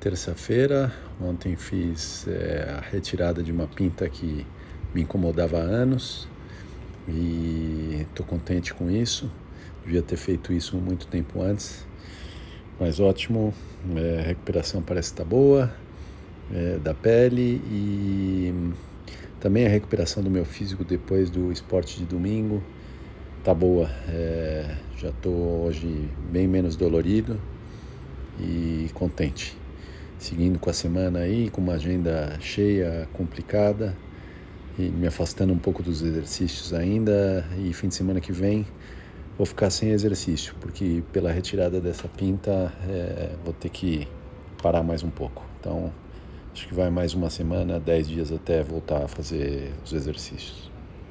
terça-feira. Ontem fiz é, a retirada de uma pinta que me incomodava há anos e estou contente com isso. Devia ter feito isso muito tempo antes, mas ótimo. É, a recuperação parece estar boa é, da pele e também a recuperação do meu físico depois do esporte de domingo tá boa. Já estou hoje bem menos dolorido e contente seguindo com a semana aí, com uma agenda cheia, complicada, e me afastando um pouco dos exercícios ainda. E fim de semana que vem vou ficar sem exercício, porque pela retirada dessa pinta é, vou ter que parar mais um pouco. Então acho que vai mais uma semana, dez dias até voltar a fazer os exercícios.